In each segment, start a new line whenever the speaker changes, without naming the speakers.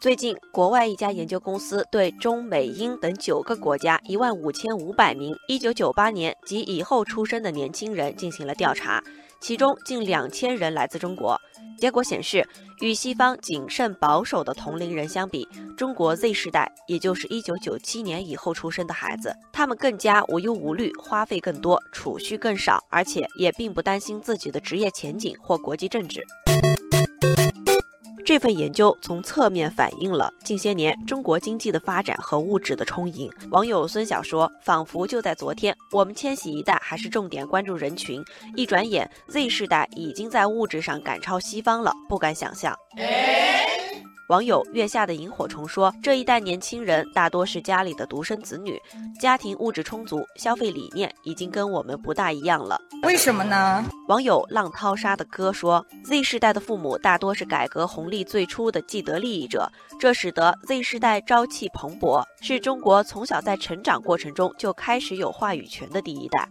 最近，国外一家研究公司对中美英等九个国家一万五千五百名一九九八年及以后出生的年轻人进行了调查，其中近两千人来自中国。结果显示，与西方谨慎保守的同龄人相比，中国 Z 世代，也就是一九九七年以后出生的孩子，他们更加无忧无虑，花费更多，储蓄更少，而且也并不担心自己的职业前景或国际政治。这份研究从侧面反映了近些年中国经济的发展和物质的充盈。网友孙晓说：“仿佛就在昨天，我们千禧一代还是重点关注人群，一转眼 Z 世代已经在物质上赶超西方了，不敢想象。”网友月下的萤火虫说：“这一代年轻人大多是家里的独生子女，家庭物质充足，消费理念已经跟我们不大一样了。
为什么呢？”
网友浪淘沙的哥说：“Z 世代的父母大多是改革红利最初的既得利益者，这使得 Z 世代朝气蓬勃，是中国从小在成长过程中就开始有话语权的第一代。”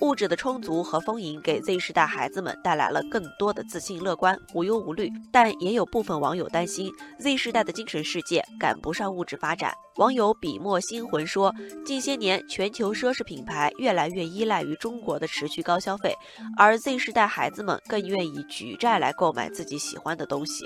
物质的充足和丰盈给 Z 世代孩子们带来了更多的自信、乐观、无忧无虑，但也有部分网友担心 Z 世代的精神世界赶不上物质发展。网友笔墨星魂说，近些年全球奢侈品牌越来越依赖于中国的持续高消费，而 Z 世代孩子们更愿意举债来购买自己喜欢的东西。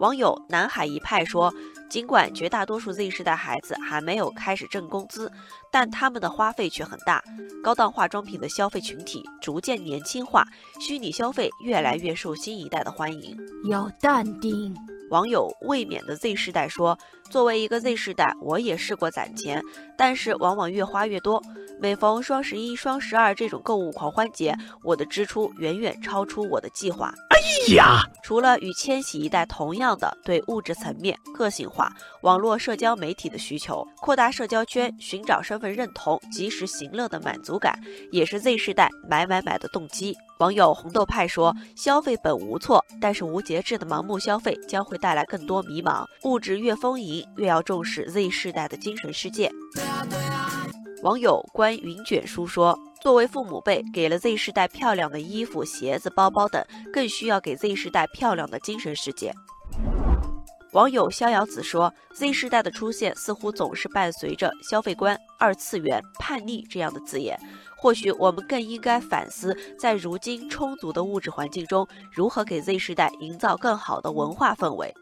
网友南海一派说，尽管绝大多数 Z 世代孩子还没有开始挣工资，但他们的花费却很大。高档化妆品的消费群体逐渐年轻化，虚拟消费越来越受新一代的欢迎。
要淡定。
网友未冕的 Z 世代说，作为一个 Z 世代，我也试过攒钱，但是往往越花越多。每逢双十一、双十二这种购物狂欢节，我的支出远远超出我的计划。哎呀！除了与千禧一代同样的对物质层面、个性化、网络社交媒体的需求，扩大社交圈、寻找身份认同、及时行乐的满足感，也是 Z 世代买买买的动机。网友红豆派说：“消费本无错，但是无节制的盲目消费将会带来更多迷茫。物质越丰盈，越要重视 Z 世代的精神世界。”网友关云卷叔说：“作为父母辈，给了 Z 世代漂亮的衣服、鞋子、包包等，更需要给 Z 世代漂亮的精神世界。”网友逍遥子说：“Z 世代的出现似乎总是伴随着消费观、二次元、叛逆这样的字眼。或许我们更应该反思，在如今充足的物质环境中，如何给 Z 世代营造更好的文化氛围。”